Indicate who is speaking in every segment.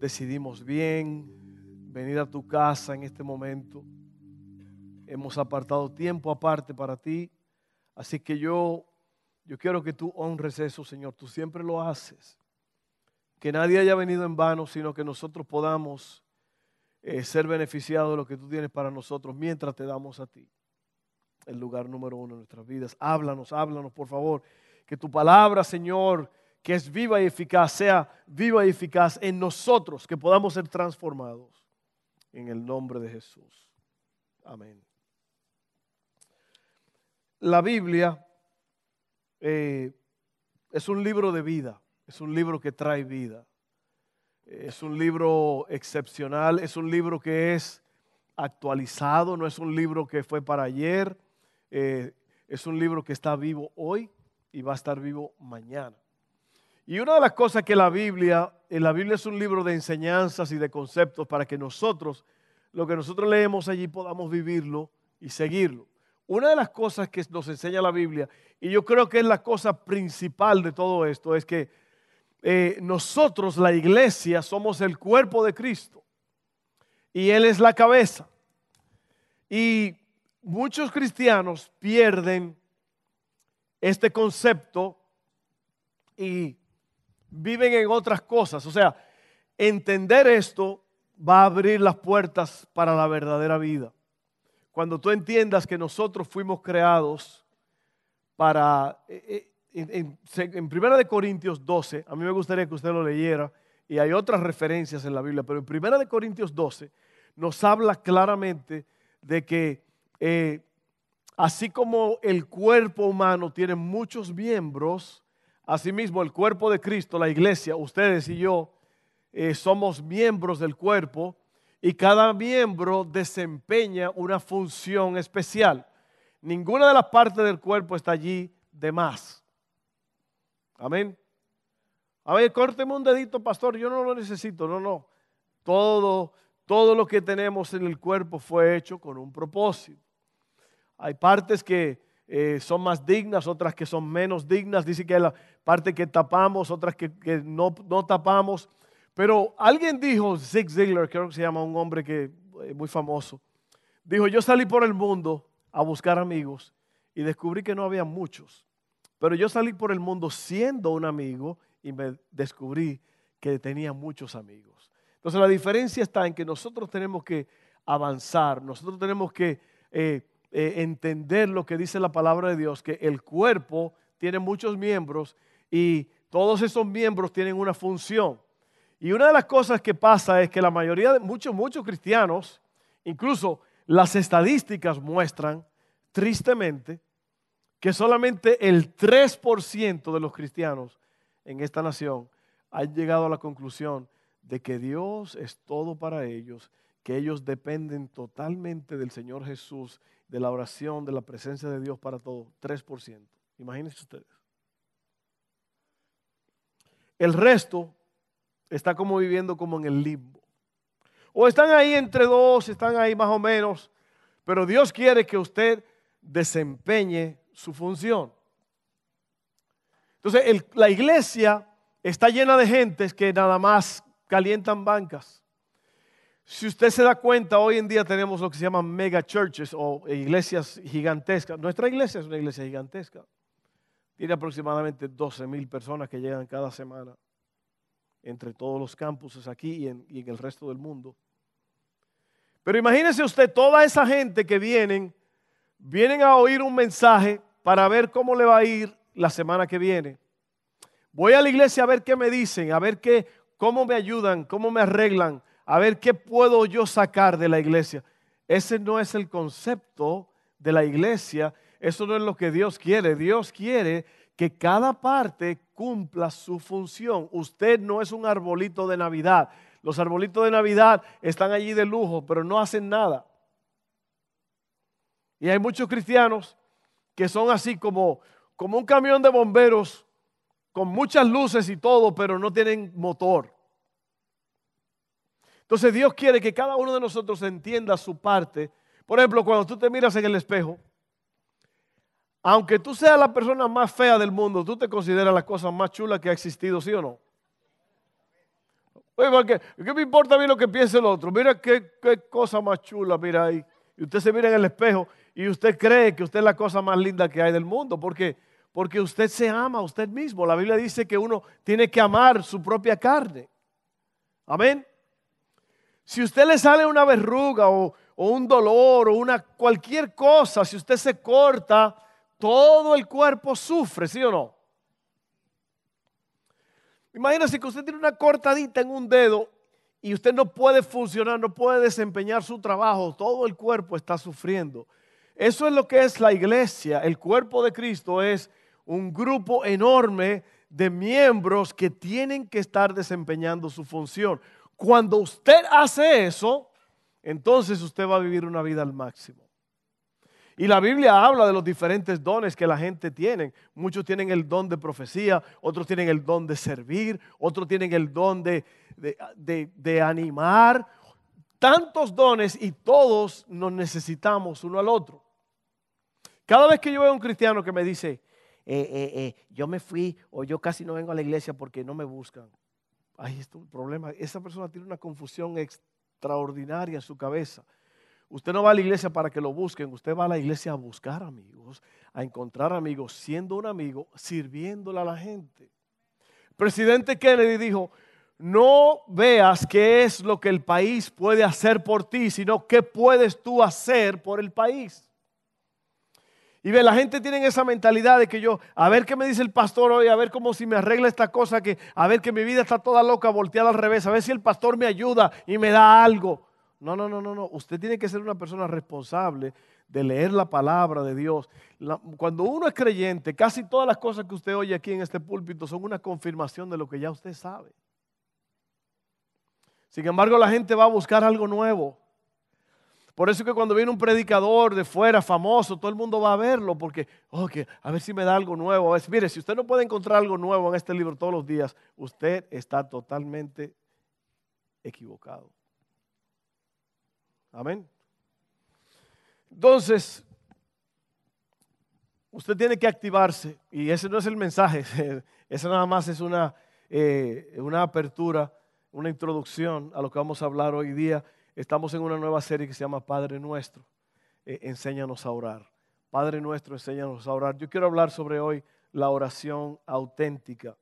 Speaker 1: decidimos bien venir a tu casa en este momento. Hemos apartado tiempo aparte para ti. Así que yo, yo quiero que tú honres eso, Señor. Tú siempre lo haces. Que nadie haya venido en vano, sino que nosotros podamos eh, ser beneficiados de lo que tú tienes para nosotros mientras te damos a ti el lugar número uno en nuestras vidas. Háblanos, háblanos, por favor. Que tu palabra, Señor, que es viva y eficaz, sea viva y eficaz en nosotros, que podamos ser transformados en el nombre de Jesús. Amén. La Biblia eh, es un libro de vida, es un libro que trae vida, es un libro excepcional, es un libro que es actualizado, no es un libro que fue para ayer, eh, es un libro que está vivo hoy y va a estar vivo mañana. Y una de las cosas que la Biblia, la Biblia es un libro de enseñanzas y de conceptos para que nosotros, lo que nosotros leemos allí, podamos vivirlo y seguirlo. Una de las cosas que nos enseña la Biblia, y yo creo que es la cosa principal de todo esto, es que eh, nosotros, la iglesia, somos el cuerpo de Cristo y Él es la cabeza. Y muchos cristianos pierden este concepto y viven en otras cosas. O sea, entender esto va a abrir las puertas para la verdadera vida. Cuando tú entiendas que nosotros fuimos creados para... Eh, eh, en, Primera de Corintios 12, a mí me gustaría que usted lo leyera, y hay otras referencias en la Biblia, pero en Primera de Corintios 12 nos habla claramente de que eh, así como el cuerpo humano tiene muchos miembros, Asimismo, el cuerpo de Cristo, la iglesia, ustedes y yo, eh, somos miembros del cuerpo y cada miembro desempeña una función especial. Ninguna de las partes del cuerpo está allí de más. Amén. A ver, córteme un dedito, pastor, yo no lo necesito. No, no. Todo, todo lo que tenemos en el cuerpo fue hecho con un propósito. Hay partes que eh, son más dignas, otras que son menos dignas. Dice que hay la parte que tapamos, otras que, no, no, tapamos. Pero alguien dijo, Zig Ziglar, creo que se llama un hombre que eh, muy famoso, dijo, yo salí por el mundo a buscar amigos y descubrí que no había muchos. Pero yo salí por el mundo siendo un amigo y me descubrí que tenía muchos amigos. Entonces la diferencia está en que nosotros tenemos que avanzar, nosotros tenemos que eh, eh, entender lo que dice la palabra de Dios, que el cuerpo tiene muchos miembros y todos esos miembros tienen una función. Y una de las cosas que pasa es que la mayoría de muchos, muchos cristianos, incluso las estadísticas muestran tristemente que solamente el 3% de los cristianos en esta nación han llegado a la conclusión de que Dios es todo para ellos, que ellos dependen totalmente del Señor Jesús de la oración, de la presencia de Dios para todo, 3%. Imagínense ustedes. El resto está como viviendo como en el limbo. O están ahí entre dos, están ahí más o menos, pero Dios quiere que usted desempeñe su función. Entonces, la iglesia está llena de gentes que nada más calientan bancas si usted se da cuenta, hoy en día tenemos lo que se llaman mega churches o iglesias gigantescas. Nuestra iglesia es una iglesia gigantesca. Tiene aproximadamente 12 mil personas que llegan cada semana entre todos los campuses aquí y en, y en el resto del mundo. Pero imagínese usted toda esa gente que vienen, vienen a oír un mensaje para ver cómo le va a ir la semana que viene. Voy a la iglesia a ver qué me dicen, a ver qué, cómo me ayudan, cómo me arreglan, a ver qué puedo yo sacar de la iglesia. Ese no es el concepto de la iglesia, eso no es lo que Dios quiere. Dios quiere que cada parte cumpla su función. Usted no es un arbolito de Navidad. Los arbolitos de Navidad están allí de lujo, pero no hacen nada. Y hay muchos cristianos que son así como, como un camión de bomberos con muchas luces y todo, pero no tienen motor. Entonces Dios quiere que cada uno de nosotros entienda su parte. Por ejemplo, cuando tú te miras en el espejo, aunque tú seas la persona más fea del mundo, tú te consideras la cosa más chula que ha existido, ¿sí o no? Oye, ¿qué, me importa a mí lo que piense el otro? Mira qué, qué cosa más chula, mira ahí. Y usted se mira en el espejo y usted cree que usted es la cosa más linda que hay del mundo. porque Porque usted se ama a usted mismo. La Biblia dice que uno tiene que amar su propia carne. Amén. Si usted le sale una verruga o, un dolor o una cualquier cosa, si usted se corta, todo el cuerpo sufre, ¿sí o no? Imagínese que usted tiene una cortadita en un dedo y usted no puede funcionar, no puede desempeñar su trabajo, todo el cuerpo está sufriendo. Eso es lo que es la iglesia. El cuerpo de Cristo es un grupo enorme de miembros que tienen que estar desempeñando su función. Cuando usted hace eso, entonces usted va a vivir una vida al máximo. Y la Biblia habla de los diferentes dones que la gente tiene. Muchos tienen el don de profecía, otros tienen el don de servir, otros tienen el don de, de, animar. Tantos dones y todos nos necesitamos uno al otro. Cada vez que yo veo a un cristiano que me dice, eh, eh, eh, yo me fui o yo casi no vengo a la iglesia porque no me buscan. Ahí está un problema. Esa persona tiene una confusión extraordinaria en su cabeza. Usted no va a la iglesia para que lo busquen, usted va a la iglesia a buscar amigos, a encontrar amigos, siendo un amigo, sirviéndole a la gente. Presidente Kennedy dijo, no veas qué es lo que el país puede hacer por ti, sino qué puedes tú hacer por el país. Y ve, la gente tiene esa mentalidad de que yo, a ver qué me dice el pastor hoy, a ver cómo si me arregla esta cosa, que a ver que mi vida está toda loca, volteada al revés, a ver si el pastor me ayuda y me da algo. No, no, no, no, no. Usted tiene que ser una persona responsable de leer la palabra de Dios. cuando uno es creyente, casi todas las cosas que usted oye aquí en este púlpito son una confirmación de lo que ya usted sabe. Sin embargo, la gente va a buscar algo nuevo. Por eso que cuando viene un predicador de fuera famoso, todo el mundo va a verlo porque, oh, a ver si me da algo nuevo. mire, si usted no puede encontrar algo nuevo en este libro todos los días, usted está totalmente equivocado. Amén. Entonces, usted tiene que activarse y ese no es el mensaje, ese nada más es una, eh, una apertura, una introducción a lo que vamos a hablar hoy día. Estamos en una nueva serie que se llama Padre Nuestro, eh, enséñanos a orar. Padre Nuestro, enséñanos a orar. Yo quiero hablar sobre hoy la oración auténtica.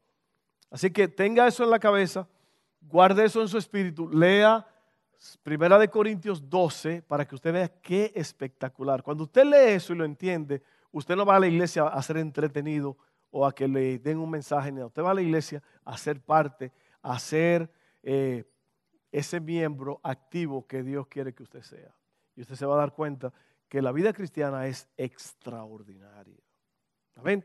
Speaker 1: Así que tenga eso en la cabeza, guarde eso en su espíritu, lea Primera de Corintios 12, para que usted vea qué espectacular. Cuando usted lee eso y lo entiende, usted no va a la iglesia a ser entretenido o a que le den un mensaje. Usted va a la iglesia a ser parte, a ser eh, ese miembro activo que Dios quiere que usted sea. Y usted se va a dar cuenta que la vida cristiana es extraordinaria. Amén.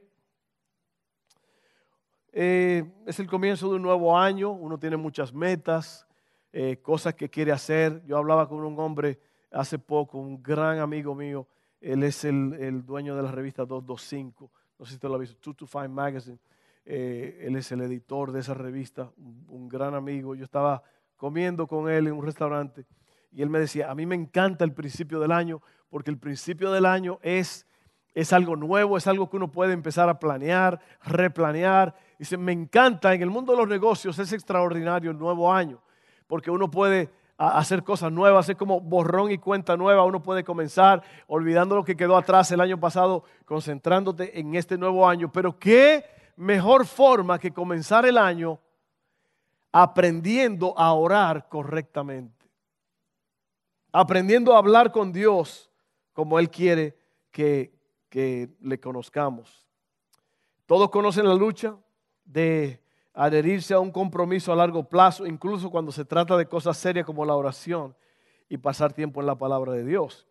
Speaker 1: Eh, es el comienzo de un nuevo año, uno tiene muchas metas, eh, cosas que quiere hacer. Yo hablaba con un hombre hace poco, un gran amigo mío, él es el, dueño de la revista 225, no sé si usted lo ha visto, 225 Magazine. Eh, él es el editor de esa revista, un, gran amigo. Yo estaba comiendo con él en un restaurante y él me decía, a mí me encanta el principio del año porque el principio del año es, es algo nuevo, es algo que uno puede empezar a planear, replanear. Dice, me encanta, en el mundo de los negocios es extraordinario el nuevo año porque uno puede hacer cosas nuevas, es como borrón y cuenta nueva, uno puede comenzar olvidando lo que quedó atrás el año pasado, concentrándote en este nuevo año. Pero qué mejor forma que comenzar el año aprendiendo a orar correctamente, aprendiendo a hablar con Dios como Él quiere que, que le conozcamos. Todos conocen la lucha de adherirse a un compromiso a largo plazo, incluso cuando se trata de cosas serias como la oración y pasar tiempo en la palabra de Dios.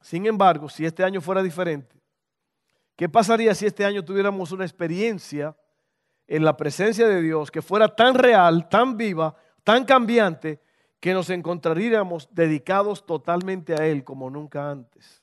Speaker 1: Sin embargo, si este año fuera diferente, ¿Qué pasaría si este año tuviéramos una experiencia en la presencia de Dios que fuera tan real, tan viva, tan cambiante, que nos encontraríamos dedicados totalmente a Él como nunca antes?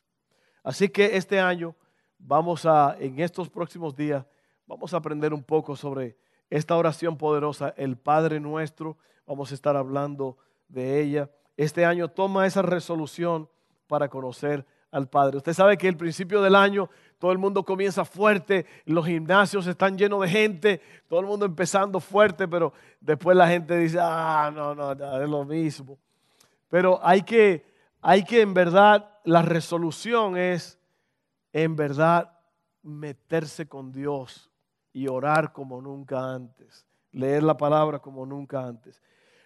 Speaker 1: Así que este año vamos a, en estos próximos días, vamos a aprender un poco sobre esta oración poderosa, el Padre nuestro. Vamos a estar hablando de ella. Este año toma esa resolución para conocer al Padre. Usted sabe que el principio del año todo el mundo comienza fuerte, los gimnasios están llenos de gente, todo el mundo empezando fuerte, pero después la gente dice, ah, no, no, es lo mismo. Pero hay que, hay que en verdad, la resolución es en verdad meterse con Dios y orar como nunca antes, leer la palabra como nunca antes.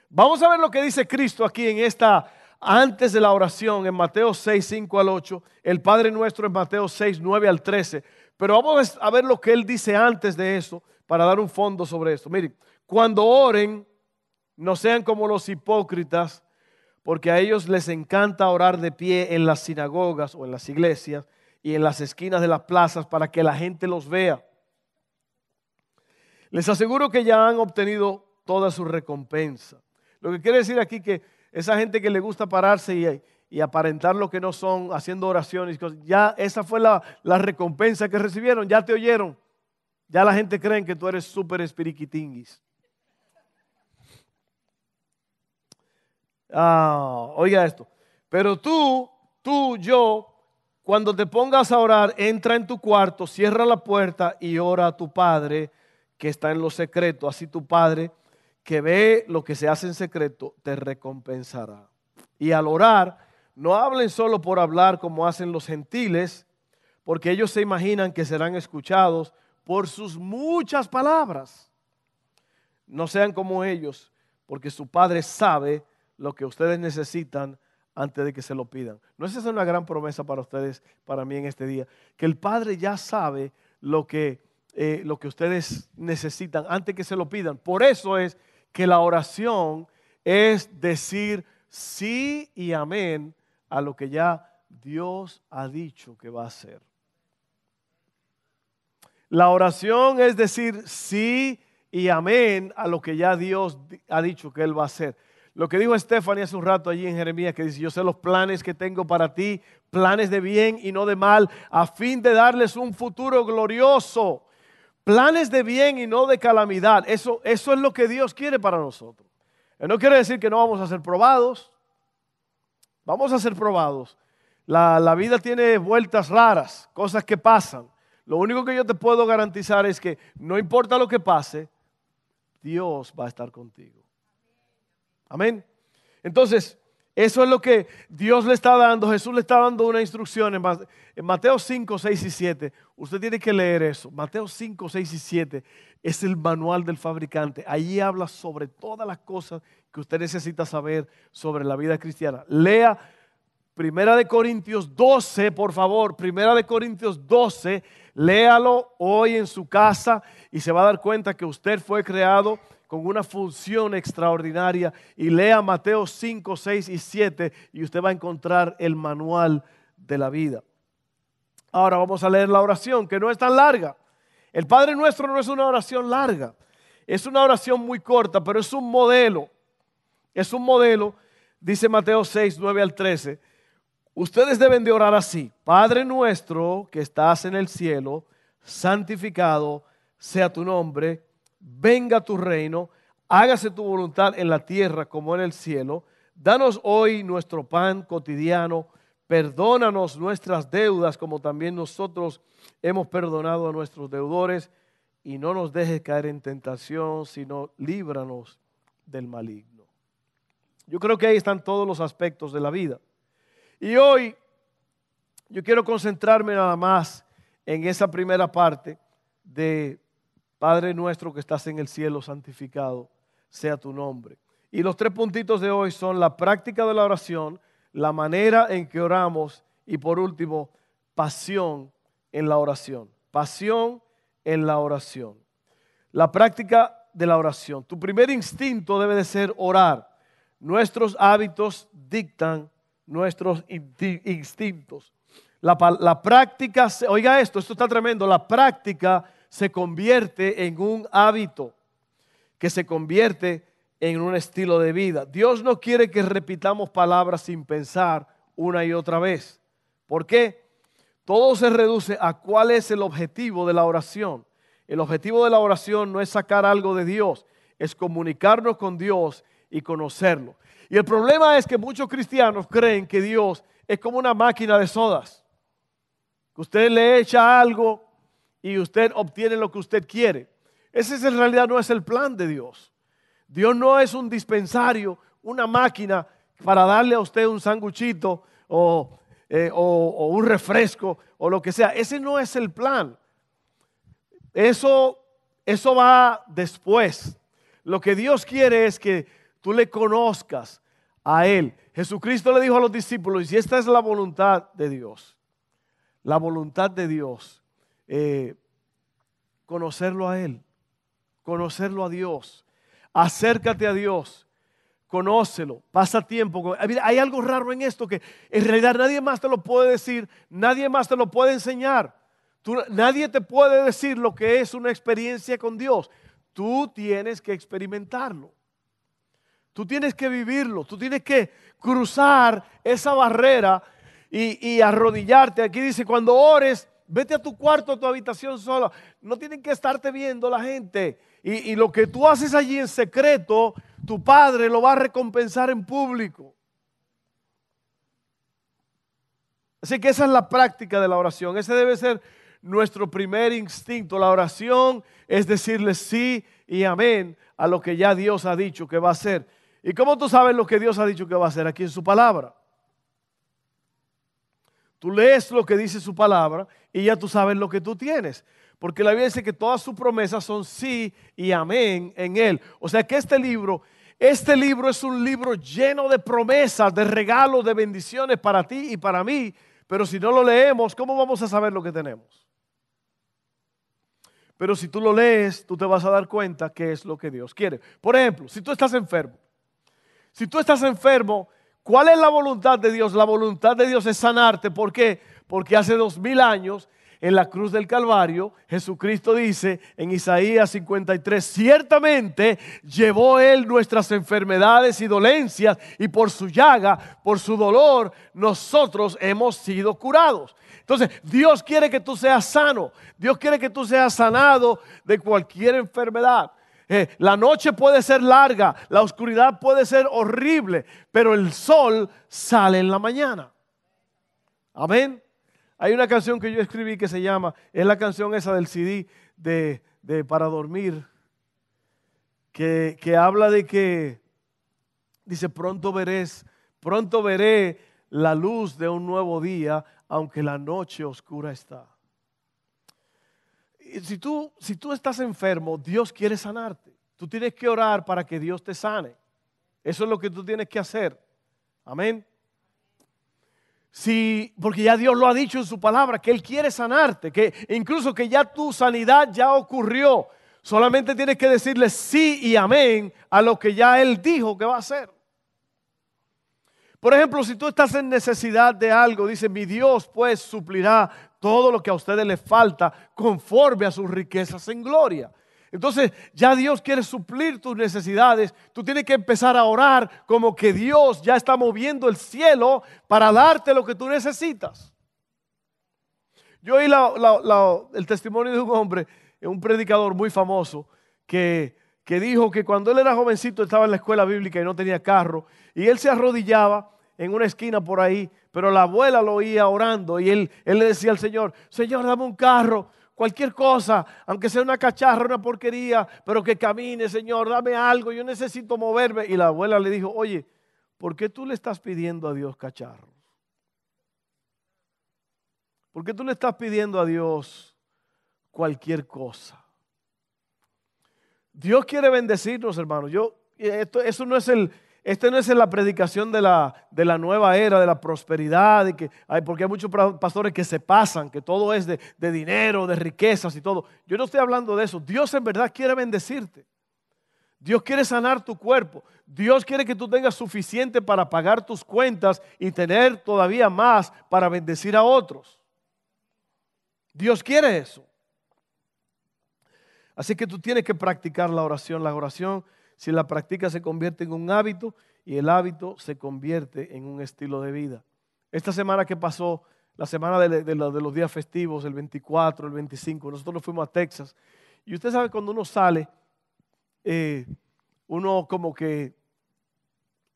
Speaker 1: Vamos a ver lo que dice Cristo aquí en esta antes de la oración en Mateo 6, 5 al 8, el Padre nuestro en Mateo 6, 9 al 13. Pero vamos a ver lo que Él dice antes de eso para dar un fondo sobre esto. Miren, cuando oren, no sean como los hipócritas, porque a ellos les encanta orar de pie en las sinagogas o en las iglesias y en las esquinas de las plazas para que la gente los vea. Les aseguro que ya han obtenido toda su recompensa. Lo que quiere decir aquí que esa gente que le gusta pararse y, aparentar lo que no son, haciendo oraciones, ya esa fue la, recompensa que recibieron, ya te oyeron. Ya la gente cree que tú eres súper espiriquitinguis. Ah, oiga esto. Pero tú, tú, yo, cuando te pongas a orar, entra en tu cuarto, cierra la puerta y ora a tu Padre que está en lo secreto. Así tu Padre que ve lo que se hace en secreto, te recompensará. Y al orar, no hablen solo por hablar como hacen los gentiles, porque ellos se imaginan que serán escuchados por sus muchas palabras. No sean como ellos, porque su Padre sabe lo que ustedes necesitan antes de que se lo pidan. ¿No es esa una gran promesa para ustedes, para mí en este día? Que el Padre ya sabe lo que, eh, lo que ustedes necesitan antes que se lo pidan. Por eso es que la oración es decir sí y amén a lo que ya Dios ha dicho que va a hacer. La oración es decir sí y amén a lo que ya Dios ha dicho que Él va a hacer. Lo que dijo Stephanie hace un rato allí en Jeremías, que dice, yo sé los planes que tengo para ti, planes de bien y no de mal, a fin de darles un futuro glorioso planes de bien y no de calamidad. Eso, eso es lo que Dios quiere para nosotros. no quiere decir que no vamos a ser probados. Vamos a ser probados. La, la vida tiene vueltas raras, cosas que pasan. Lo único que yo te puedo garantizar es que no importa lo que pase, Dios va a estar contigo. Amén. Entonces, eso es lo que Dios le está dando, Jesús le está dando una instrucción en Mateo 5, 6 y 7. Usted tiene que leer eso. Mateo 5, 6 y 7 es el manual del fabricante. Allí habla sobre todas las cosas que usted necesita saber sobre la vida cristiana. Lea Primera de Corintios 12, por favor. Primera de Corintios 12. Léalo hoy en su casa y se va a dar cuenta que usted fue creado con una función extraordinaria y lea Mateo 5, 6 y 7 y usted va a encontrar el manual de la vida. Ahora vamos a leer la oración, que no es tan larga. El Padre Nuestro no es una oración larga, es una oración muy corta, pero es un modelo. Es un modelo, dice Mateo 6, 9 al 13. Ustedes deben de orar así. Padre nuestro que estás en el cielo, santificado sea tu nombre venga tu reino, hágase tu voluntad en la tierra como en el cielo. Danos hoy nuestro pan cotidiano, perdónanos nuestras deudas como también nosotros hemos perdonado a nuestros deudores y no nos dejes caer en tentación, sino líbranos del maligno. Yo creo que ahí están todos los aspectos de la vida. Y hoy yo quiero concentrarme nada más en esa primera parte de Padre nuestro que estás en el cielo, santificado sea tu nombre. Y los tres puntitos de hoy son la práctica de la oración, la manera en que oramos y por último, pasión en la oración. Pasión en la oración. La práctica de la oración. Tu primer instinto debe de ser orar. Nuestros hábitos dictan nuestros instintos. La, la práctica, oiga esto, esto está tremendo, la práctica se convierte en un hábito, que se convierte en un estilo de vida. Dios no quiere que repitamos palabras sin pensar una y otra vez. ¿Por qué? Todo se reduce a cuál es el objetivo de la oración. El objetivo de la oración no es sacar algo de Dios, es comunicarnos con Dios y conocerlo. Y el problema es que muchos cristianos creen que Dios es como una máquina de sodas. Que usted le echa algo y usted obtiene lo que usted quiere. Ese en realidad no es el plan de Dios. Dios no es un dispensario, una máquina para darle a usted un sanguchito eh, o, un refresco o lo que sea. Ese no es el plan. Eso, eso va después. Lo que Dios quiere es que tú le conozcas a Él. Jesucristo le dijo a los discípulos, y esta es la voluntad de Dios, la voluntad de Dios, eh, conocerlo a Él, conocerlo a Dios, acércate a Dios, conócelo, pasa tiempo. Hay algo raro en esto que en realidad nadie más te lo puede decir, nadie más te lo puede enseñar. nadie te puede decir lo que es una experiencia con Dios. Tú tienes que experimentarlo. Tú tienes que vivirlo. Tú tienes que cruzar esa barrera y, y arrodillarte. Aquí dice, cuando ores, Vete a tu cuarto, a tu habitación sola. No tienen que estarte viendo la gente. Y, lo que tú haces allí en secreto, tu padre lo va a recompensar en público. Así que esa es la práctica de la oración. Ese debe ser nuestro primer instinto. La oración es decirle sí y amén a lo que ya Dios ha dicho que va a hacer. ¿Y cómo tú sabes lo que Dios ha dicho que va a hacer aquí en su palabra? Tú lees lo que dice su palabra y ya tú sabes lo que tú tienes. Porque la Biblia dice que todas sus promesas son sí y amén en Él. O sea que este libro, este libro es un libro lleno de promesas, de regalos, de bendiciones para ti y para mí. Pero si no lo leemos, ¿cómo vamos a saber lo que tenemos? Pero si tú lo lees, tú te vas a dar cuenta que es lo que Dios quiere. Por ejemplo, si tú estás enfermo, si tú estás enfermo, ¿Cuál es la voluntad de Dios? La voluntad de Dios es sanarte. ¿Por qué? Porque hace dos mil años en la cruz del Calvario, Jesucristo dice en Isaías 53, ciertamente llevó Él nuestras enfermedades y dolencias y por su llaga, por su dolor, nosotros hemos sido curados. Entonces, Dios quiere que tú seas sano, Dios quiere que tú seas sanado de cualquier enfermedad. Eh, la noche puede ser larga, la oscuridad puede ser horrible, pero el sol sale en la mañana. Amén. Hay una canción que yo escribí que se llama, es la canción esa del CD de, Para Dormir, que, que habla de que, dice, pronto veréis, pronto veré la luz de un nuevo día, aunque la noche oscura está si tú, si tú estás enfermo, Dios quiere sanarte. Tú tienes que orar para que Dios te sane. Eso es lo que tú tienes que hacer. Amén. Si, porque ya Dios lo ha dicho en su palabra, que Él quiere sanarte, que incluso que ya tu sanidad ya ocurrió. Solamente tienes que decirle sí y amén a lo que ya Él dijo que va a hacer. Por ejemplo, si tú estás en necesidad de algo, dice, mi Dios pues suplirá todo lo que a ustedes les falta conforme a sus riquezas en gloria. Entonces ya Dios quiere suplir tus necesidades. Tú tienes que empezar a orar como que Dios ya está moviendo el cielo para darte lo que tú necesitas. Yo oí el testimonio de un hombre, un predicador muy famoso, que, que dijo que cuando él era jovencito estaba en la escuela bíblica y no tenía carro, y él se arrodillaba en una esquina por ahí, pero la abuela lo oía orando y él, él le decía al Señor, Señor, dame un carro, cualquier cosa, aunque sea una cacharra, una porquería, pero que camine, Señor, dame algo, yo necesito moverme. Y la abuela le dijo, oye, ¿por qué tú le estás pidiendo a Dios cacharros? ¿Por qué tú le estás pidiendo a Dios cualquier cosa? Dios quiere bendecirnos, hermanos. Yo, esto, eso no es el, esta no es la predicación de la, de la nueva era, de la prosperidad, que, hay, porque hay muchos pastores que se pasan, que todo es de, de dinero, de riquezas y todo. Yo no estoy hablando de eso. Dios en verdad quiere bendecirte. Dios quiere sanar tu cuerpo. Dios quiere que tú tengas suficiente para pagar tus cuentas y tener todavía más para bendecir a otros. Dios quiere eso. Así que tú tienes que practicar la oración. La oración, si la practicas, se convierte en un hábito y el hábito se convierte en un estilo de vida. Esta semana que pasó, la semana de, los días festivos, el 24, el 25, nosotros nos fuimos a Texas. Y usted sabe cuando uno sale, eh, uno como que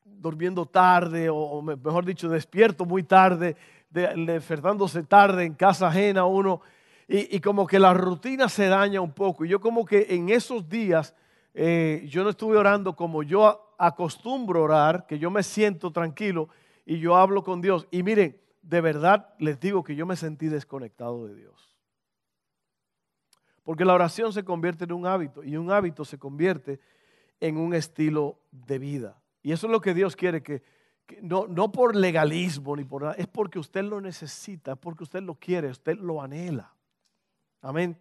Speaker 1: durmiendo tarde, o mejor dicho, despierto muy tarde, despertándose tarde en casa ajena uno, y, como que la rutina se daña un poco. Y yo como que en esos días, eh, yo no estuve orando como yo acostumbro orar, que yo me siento tranquilo y yo hablo con Dios. Y miren, de verdad les digo que yo me sentí desconectado de Dios. Porque la oración se convierte en un hábito y un hábito se convierte en un estilo de vida. Y eso es lo que Dios quiere que, no, no por legalismo ni por nada, es porque usted lo necesita, porque usted lo quiere, usted lo anhela. Amén.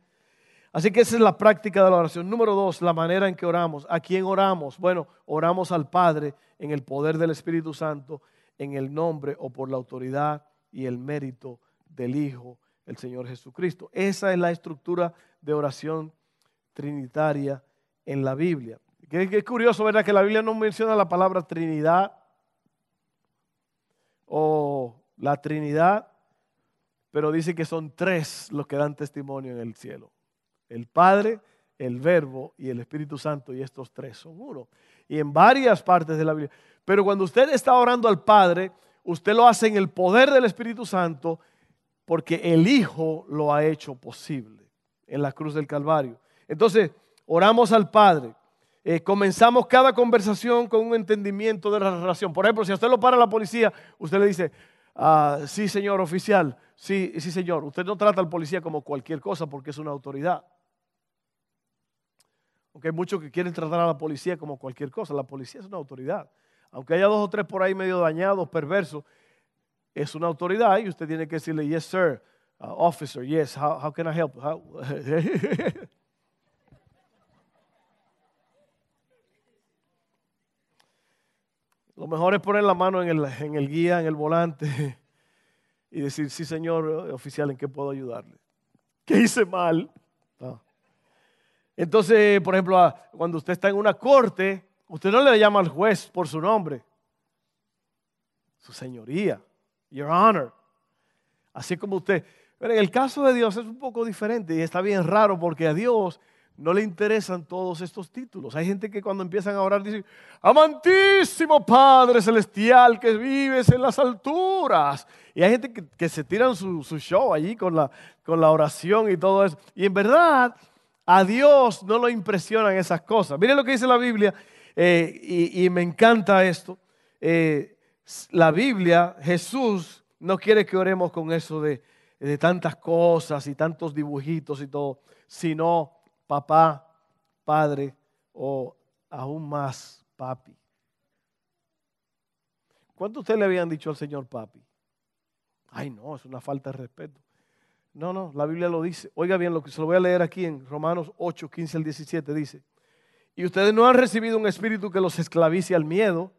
Speaker 1: Así que esa es la práctica de la oración. Número dos, la manera en que oramos. ¿A quién oramos? Bueno, oramos al Padre en el poder del Espíritu Santo, en el nombre o por la autoridad y el mérito del Hijo, el Señor Jesucristo. Esa es la estructura de oración trinitaria en la Biblia. Que es curioso, ¿verdad? Que la Biblia no menciona la palabra Trinidad o la Trinidad, pero dice que son tres los que dan testimonio en el cielo. El Padre, el Verbo y el Espíritu Santo, y estos tres son uno. Y en varias partes de la Biblia. Pero cuando usted está orando al Padre, usted lo hace en el poder del Espíritu Santo, porque el Hijo lo ha hecho posible en la cruz del Calvario. Entonces, oramos al Padre. Eh, comenzamos cada conversación con un entendimiento de la relación. Por ejemplo, si a usted lo para la policía, usted le dice, ah, sí señor oficial, sí, sí señor. Usted no trata al policía como cualquier cosa porque es una autoridad. Aunque hay muchos que quieren tratar a la policía como cualquier cosa. La policía es una autoridad. Aunque haya dos o tres por ahí medio dañados, perversos, es una autoridad y usted tiene que decirle, yes sir, uh, officer, yes, how, can I help? Lo mejor es poner la mano en el, en el guía, en el volante y decir, sí señor oficial, ¿en qué puedo ayudarle? ¿Qué hice mal? Entonces, por ejemplo, cuando usted está en una corte, usted no le llama al juez por su nombre, su señoría, your honor. Así como usted. Pero en el caso de Dios es un poco diferente y está bien raro porque a Dios no le interesan todos estos títulos. Hay gente que cuando empiezan a orar dice, amantísimo Padre Celestial que vives en las alturas. Y hay gente que, se tiran su, show allí con la, con la oración y todo eso. Y en verdad, a Dios no lo impresionan esas cosas. Miren lo que dice la Biblia, eh, y, me encanta esto. Eh, la Biblia, Jesús no quiere que oremos con eso de, de tantas cosas y tantos dibujitos y todo, sino papá, padre o aún más papi. ¿Cuánto usted le habían dicho al Señor papi? Ay, no, es una falta de respeto. No, no, la Biblia lo dice. Oiga bien, lo que se lo voy a leer aquí en Romanos 8, 15 al 17 dice. Y ustedes no han recibido un espíritu que los esclavice al miedo.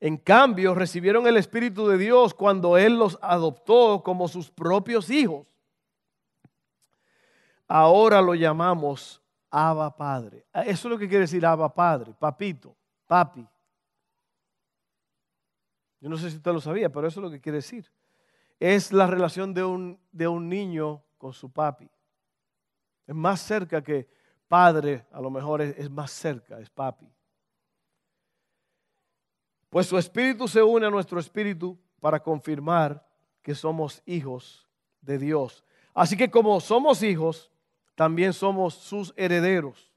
Speaker 1: En cambio, recibieron el espíritu de Dios cuando Él los adoptó como sus propios hijos ahora lo llamamos Abba Padre. Ah, eso es lo que quiere decir Abba Padre, papito, papi. Yo no sé si usted lo sabía, pero eso es lo que quiere decir. Es la relación de un, de un niño con su papi. Es más cerca que padre, a lo mejor es, es más cerca, es papi. Pues su espíritu se une a nuestro espíritu para confirmar que somos hijos de Dios. Así que como somos hijos, también somos sus herederos.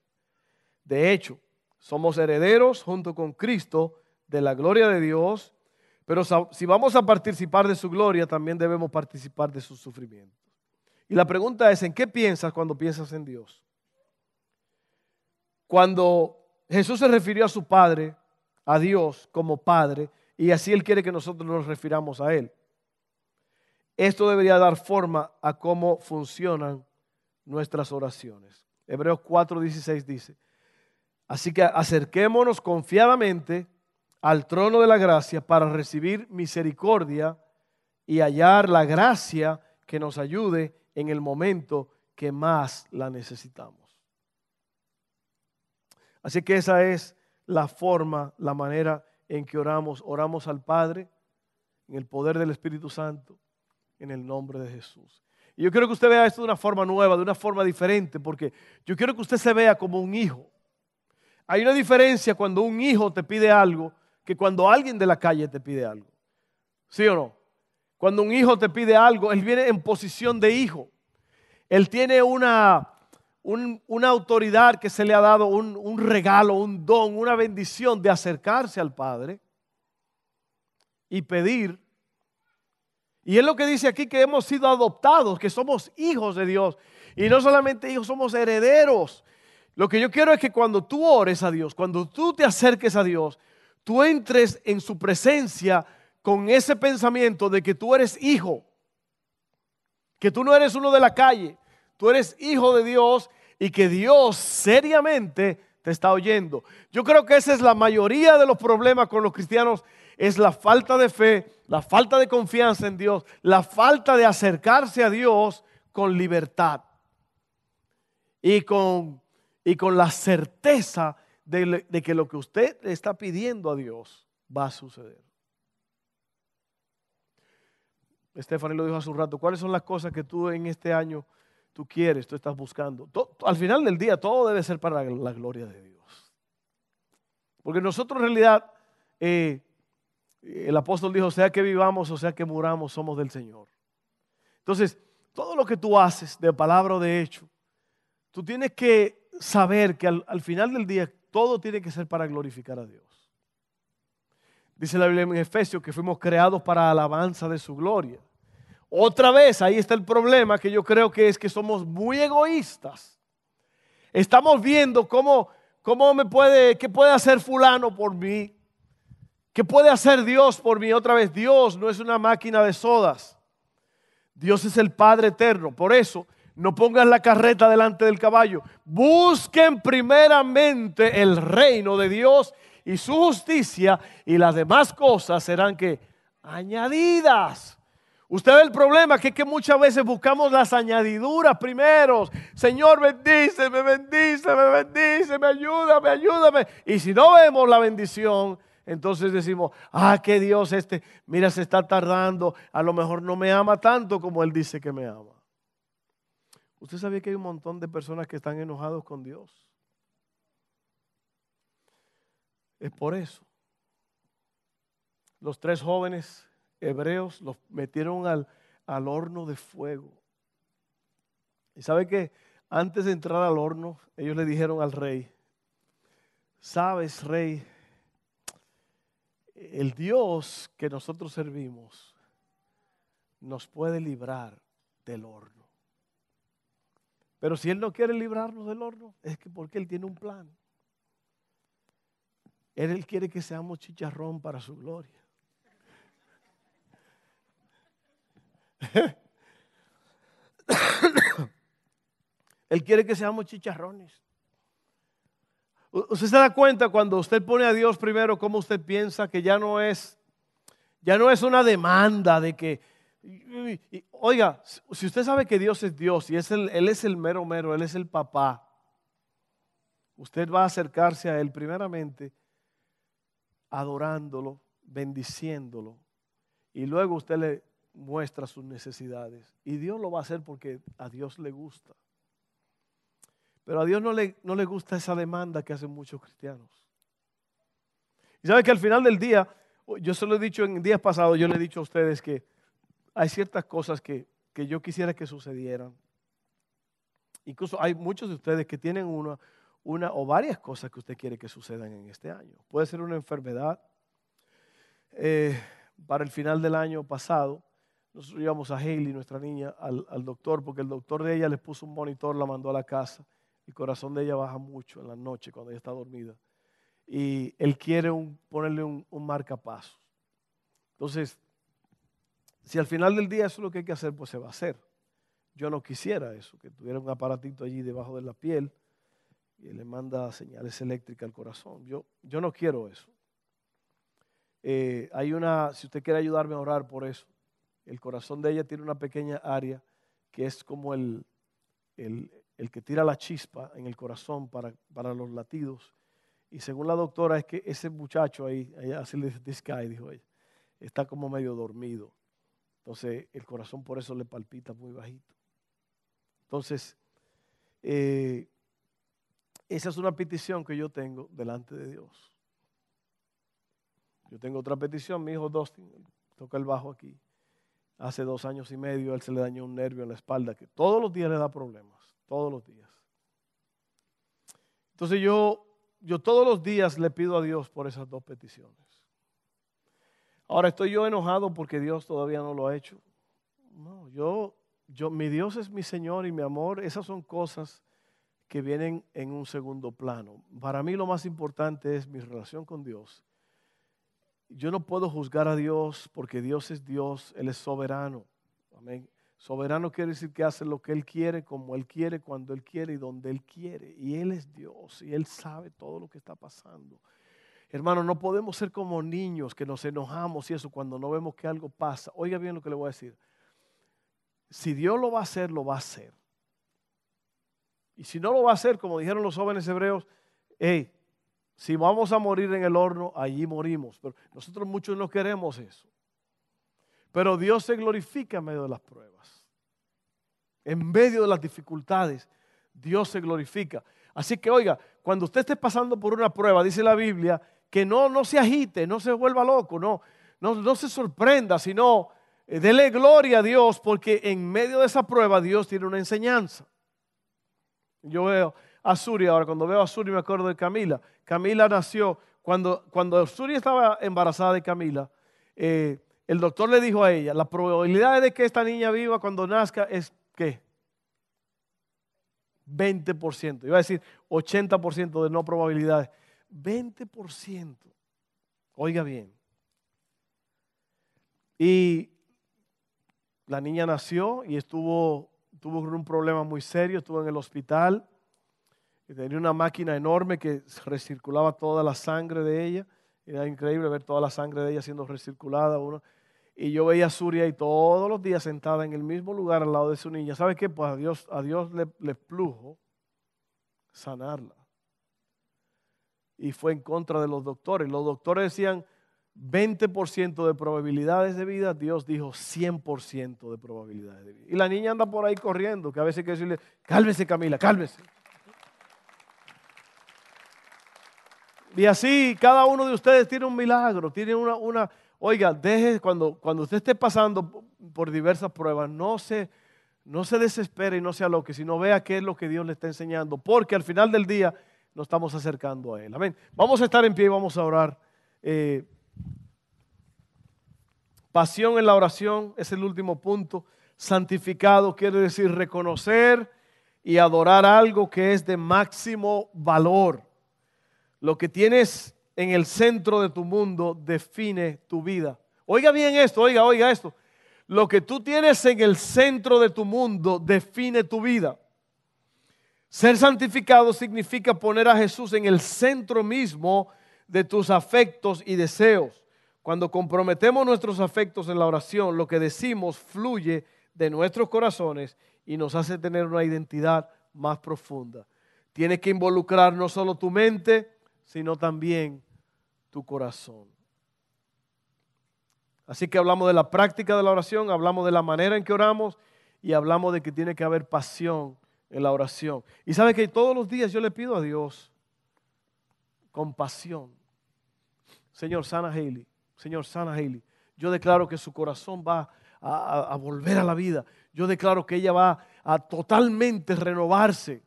Speaker 1: De hecho, somos herederos junto con Cristo de la gloria de Dios, pero si vamos a participar de su gloria, también debemos participar de sus sufrimientos. Y la pregunta es, ¿en qué piensas cuando piensas en Dios? Cuando Jesús se refirió a su Padre, a Dios como Padre, y así Él quiere que nosotros nos refiramos a Él. Esto debería dar forma a cómo funcionan nuestras oraciones. Hebreos 4:16 dice, Así que acerquémonos confiadamente al trono de la gracia para recibir misericordia y hallar la gracia que nos ayude en el momento que más la necesitamos. Así que esa es la forma, la manera en que oramos. Oramos al Padre en el poder del Espíritu Santo, en el nombre de Jesús. Y yo quiero que usted vea esto de una forma nueva, de una forma diferente, porque yo quiero que usted se vea como un hijo. Hay una diferencia cuando un hijo te pide algo que cuando alguien de la calle te pide algo. ¿Sí o no? Cuando un hijo te pide algo, él viene en posición de hijo. Él tiene una, una autoridad que se le ha dado, un, un regalo, un don, una bendición de acercarse al Padre y pedir. Y es lo que dice aquí que hemos sido adoptados, que somos hijos de Dios. Y no solamente hijos, somos herederos. Lo que yo quiero es que cuando tú ores a Dios, cuando tú te acerques a Dios, tú entres en su presencia con ese pensamiento de que tú eres hijo, que tú no eres uno de la calle, tú eres hijo de Dios y que Dios seriamente te está oyendo. Yo creo que esa es la mayoría de los problemas con los cristianos, es la falta de fe, la falta de confianza en Dios, la falta de acercarse a Dios con libertad y con y con la certeza de, que lo que usted le está pidiendo a Dios va a suceder. Stephanie lo dijo hace un rato, ¿cuáles son las cosas que tú en este año tú quieres, tú estás buscando? al final del día todo debe ser para la gloria de Dios. Porque nosotros en realidad, eh, el apóstol dijo, sea que vivamos o sea que muramos, somos del Señor. Entonces, todo lo que tú haces de palabra o de hecho, tú tienes que saber que al, final del día todo tiene que ser para glorificar a Dios. Dice la Biblia en Efesios que fuimos creados para alabanza de su gloria. Otra vez, ahí está el problema que yo creo que es que somos muy egoístas. Estamos viendo cómo, cómo me puede, qué puede hacer fulano por mí, qué puede hacer Dios por mí. Otra vez, Dios no es una máquina de sodas. Dios es el Padre eterno. Por eso, no pongan la carreta delante del caballo. Busquen primeramente el reino de Dios y su justicia y las demás cosas serán que añadidas. Usted ve el problema que es que muchas veces buscamos las añadiduras primero. Señor, bendíceme, bendíceme, bendíceme, ayúdame, ayúdame. Y si no vemos la bendición, entonces decimos, ah, que Dios este, mira, se está tardando. A lo mejor no me ama tanto como Él dice que me ama. ¿Usted sabía que hay un montón de personas que están enojados con Dios? Es por eso. Los tres jóvenes hebreos los metieron al, al horno de fuego. Y sabe que antes de entrar al horno, ellos le dijeron al rey, sabes, rey, el Dios que nosotros servimos nos puede librar del horno. Pero si Él no quiere librarnos del horno, es que porque Él tiene un plan. Él, quiere que seamos chicharrón para su gloria. Él quiere que seamos chicharrones. Usted se da cuenta cuando usted pone a Dios primero, cómo usted piensa que ya no es, ya no es una demanda de que oiga, si usted sabe que Dios es Dios y es Él es el mero mero, Él es el papá, usted va a acercarse a Él primeramente adorándolo, bendiciéndolo, y luego usted le muestra sus necesidades. Y Dios lo va a hacer porque a Dios le gusta. Pero a Dios no le, no le gusta esa demanda que hacen muchos cristianos. Y sabe que al final del día, yo se lo he dicho en días pasados, yo le he dicho a ustedes que hay ciertas cosas que, yo quisiera que sucedieran. Incluso hay muchos de ustedes que tienen una, una o varias cosas que usted quiere que sucedan en este año. Puede ser una enfermedad. Eh, para el final del año pasado, nosotros íbamos a Hailey, nuestra niña, al, doctor, porque el doctor de ella les puso un monitor, la mandó a la casa. El corazón de ella baja mucho en la noche cuando ella está dormida. Y él quiere ponerle un, un marcapasos. Entonces, si al final del día eso es lo que hay que hacer, pues se va a hacer. Yo no quisiera eso, que tuviera un aparatito allí debajo de la piel y le manda señales eléctricas al corazón. Yo, yo no quiero eso. Eh, hay una, si usted quiere ayudarme a orar por eso, el corazón de ella tiene una pequeña área que es como el, el, que tira la chispa en el corazón para, para, los latidos. Y según la doctora, es que ese muchacho ahí, así le dice, this dijo ella, está como medio dormido. Entonces el corazón por eso le palpita muy bajito. Entonces, eh, esa es una petición que yo tengo delante de Dios. Yo tengo otra petición, mi hijo Dustin toca el bajo aquí. Hace dos años y medio él se le dañó un nervio en la espalda que todos los días le da problemas, todos los días. Entonces yo, yo todos los días le pido a Dios por esas dos peticiones. Ahora estoy yo enojado porque Dios todavía no lo ha hecho. No, yo, yo, mi Dios es mi Señor y mi amor. Esas son cosas que vienen en un segundo plano. Para mí lo más importante es mi relación con Dios yo no puedo juzgar a Dios porque Dios es Dios, Él es soberano. Amén. Soberano quiere decir que hace lo que Él quiere, como Él quiere, cuando Él quiere y donde Él quiere. Y Él es Dios y Él sabe todo lo que está pasando. Hermano, no podemos ser como niños que nos enojamos y eso cuando no vemos que algo pasa. Oiga bien lo que le voy a decir. Si Dios lo va a hacer, lo va a hacer. Y si no lo va a hacer, como dijeron los jóvenes hebreos, hey, si vamos a morir en el horno, allí morimos. Pero nosotros muchos no queremos eso. Pero Dios se glorifica en medio de las pruebas. En medio de las dificultades, Dios se glorifica. Así que oiga, cuando usted esté pasando por una prueba, dice la Biblia, que no, no se agite, no se vuelva loco, no, no, no se sorprenda, sino eh, dele gloria a Dios porque en medio de esa prueba Dios tiene una enseñanza. Yo veo a Suri ahora, cuando veo a Suri me acuerdo de Camila. Camila nació, cuando, cuando Suri estaba embarazada de Camila, eh, el doctor le dijo a ella, la probabilidad de que esta niña viva cuando nazca es ¿qué? 20%. Iba a decir 80% de no probabilidades. 20%. Oiga bien. Y la niña nació y estuvo, tuvo un problema muy serio, estuvo en el hospital tenía una máquina enorme que recirculaba toda la sangre de ella. Era increíble ver toda la sangre de ella siendo recirculada. Uno. Y yo veía a Suria y todos los días sentada en el mismo lugar al lado de su niña. ¿Sabe qué? Pues a Dios, a Dios le, le plujo sanarla. Y fue en contra de los doctores. Los doctores decían 20% de probabilidades de vida. Dios dijo 100% de probabilidades de vida. Y la niña anda por ahí corriendo, que a veces hay que decirle, cálmese Camila, cálmese. Y así cada uno de ustedes tiene un milagro, tiene una, una oiga, deje cuando, cuando usted esté pasando por diversas pruebas, no se, no se desespere y no sea lo que, sino vea qué es lo que Dios le está enseñando, porque al final del día nos estamos acercando a Él. Amén. Vamos a estar en pie y vamos a orar. Eh, pasión en la oración es el último punto. Santificado quiere decir reconocer y adorar algo que es de máximo valor. Lo que tienes en el centro de tu mundo define tu vida. Oiga bien esto, oiga, oiga esto. Lo que tú tienes en el centro de tu mundo define tu vida. Ser santificado significa poner a Jesús en el centro mismo de tus afectos y deseos. Cuando comprometemos nuestros afectos en la oración, lo que decimos fluye de nuestros corazones y nos hace tener una identidad más profunda. Tienes que involucrar no solo tu mente, sino también tu corazón. Así que hablamos de la práctica de la oración, hablamos de la manera en que oramos y hablamos de que tiene que haber pasión en la oración. Y sabe que todos los días yo le pido a Dios compasión. Señor, sana Haley. Señor, sana Haley. Yo declaro que su corazón va a, a volver a la vida. Yo declaro que ella va a totalmente renovarse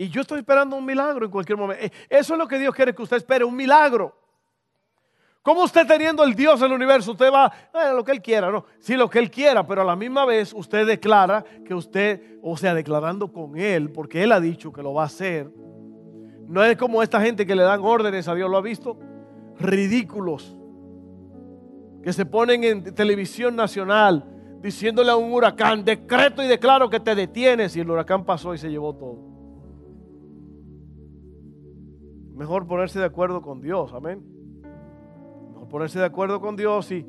Speaker 1: y yo estoy esperando un milagro en cualquier momento. Eh, eso es lo que Dios quiere que usted espere, un milagro. ¿Cómo usted teniendo el Dios del universo, usted va a lo que Él quiera? No, sí, lo que Él quiera, pero a la misma vez usted declara que usted, o sea, declarando con Él, porque Él ha dicho que lo va a hacer. No es como esta gente que le dan órdenes a Dios, ¿lo ha visto? Ridículos. Que se ponen en televisión nacional diciéndole a un huracán, decreto y declaro que te detienes. Y el huracán pasó y se llevó todo. Mejor ponerse de acuerdo con Dios, amén. Ponerse de acuerdo con Dios y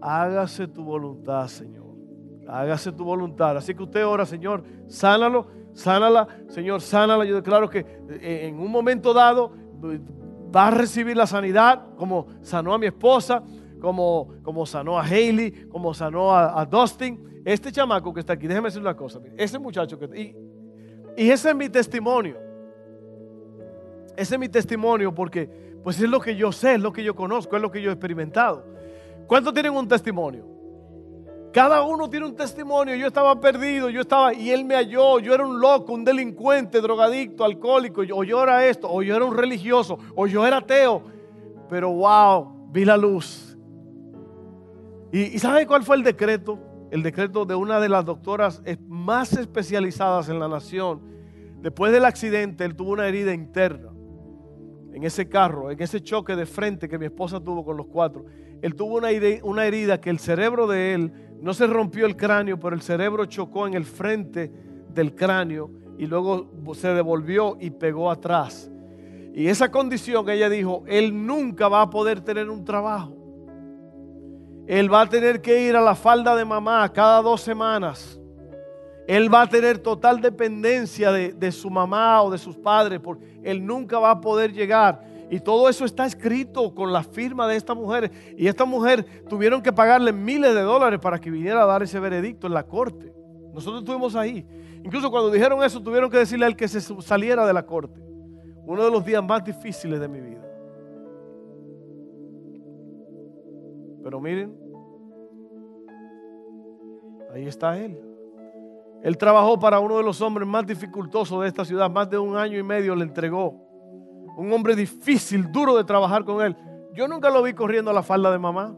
Speaker 1: hágase tu voluntad, Señor. Hágase tu voluntad. Así que usted ora, Señor, sánalo, sánala, Señor, sánala. Yo declaro que eh, en un momento dado va a recibir la sanidad como sanó a mi esposa, como, como sanó a Haley, como sanó a, Dustin. Este chamaco que está aquí, déjeme decir una cosa. Ese muchacho que... Y, y ese es mi testimonio. Ese es mi testimonio porque pues es lo que yo sé, es lo que yo conozco, es lo que yo he experimentado. ¿Cuántos tienen un testimonio? Cada uno tiene un testimonio. Yo estaba perdido, yo estaba, y él me halló. Yo era un loco, un delincuente, drogadicto, alcohólico, o yo era esto, o yo era un religioso, o yo era ateo. Pero wow, vi la luz. ¿Y, sabe cuál fue el decreto? El decreto de una de las doctoras más especializadas en la nación. Después del accidente, él tuvo una herida interna en ese carro, en ese choque de frente que mi esposa tuvo con los cuatro. Él tuvo una, herida que el cerebro de él no se rompió el cráneo, pero el cerebro chocó en el frente del cráneo y luego se devolvió y pegó atrás. Y esa condición, ella dijo, él nunca va a poder tener un trabajo. Él va a tener que ir a la falda de mamá cada dos semanas. Él va a tener total dependencia de, su mamá o de sus padres, porque él nunca va a poder llegar y todo eso está escrito con la firma de esta mujer. Y esta mujer tuvieron que pagarle miles de dólares para que viniera a dar ese veredicto en la corte. Nosotros estuvimos ahí. Incluso cuando dijeron eso, tuvieron que decirle a él que se saliera de la corte. Uno de los días más difíciles de mi vida. Pero miren, ahí está él. Él trabajó para uno de los hombres más dificultosos de esta ciudad. Más de un año y medio le entregó un hombre difícil, duro de trabajar con él. Yo nunca lo vi corriendo a la falda de mamá.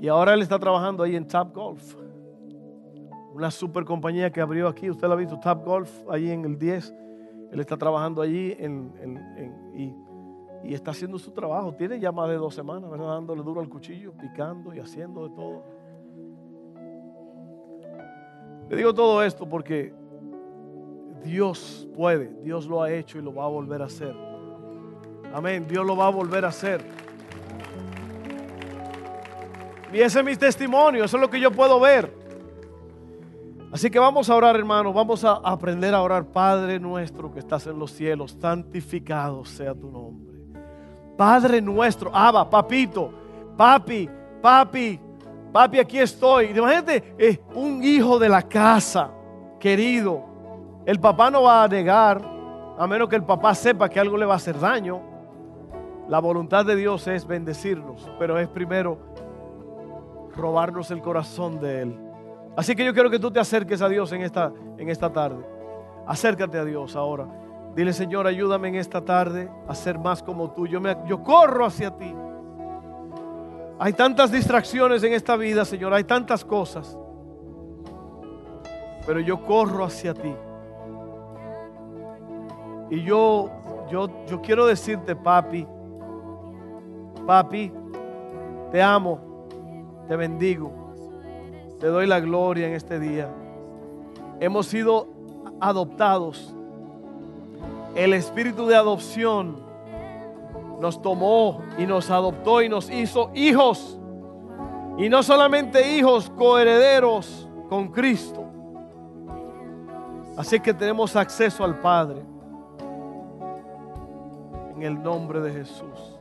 Speaker 1: Y ahora él está trabajando ahí en Top Golf. Una super compañía que abrió aquí. Usted lo ha visto, Top Golf, ahí en el 10. Él está trabajando allí y, y, está haciendo su trabajo. Tiene ya más de dos semanas, ¿verdad? Dándole duro al cuchillo, picando y haciendo de todo. Le digo todo esto porque Dios puede, Dios lo ha hecho y lo va a volver a hacer. Amén, Dios lo va a volver a hacer. Y ese es mi testimonio, eso es lo que yo puedo ver. Así que vamos a orar, hermano, vamos a aprender a orar. Padre nuestro que estás en los cielos, santificado sea tu nombre. Padre nuestro, Abba, papito, papi, papi, papi, aquí estoy. Imagínate, es un hijo de la casa, querido el papá no va a negar, a menos que el papá sepa que algo le va a hacer daño. La voluntad de Dios es bendecirnos, pero es primero robarnos el corazón de Él. Así que yo quiero que tú te acerques a Dios en esta, en esta tarde. Acércate a Dios ahora. Dile, Señor, ayúdame en esta tarde a ser más como tú. Yo, me, yo corro hacia ti. Hay tantas distracciones en esta vida, Señor. Hay tantas cosas. Pero yo corro hacia ti. Y yo, yo, yo quiero decirte, papi, papi, te amo, te bendigo, te doy la gloria en este día. Hemos sido adoptados. El espíritu de adopción nos tomó y nos adoptó y nos hizo hijos. Y no solamente hijos, coherederos con Cristo. Así que tenemos acceso al Padre en el nombre de Jesús.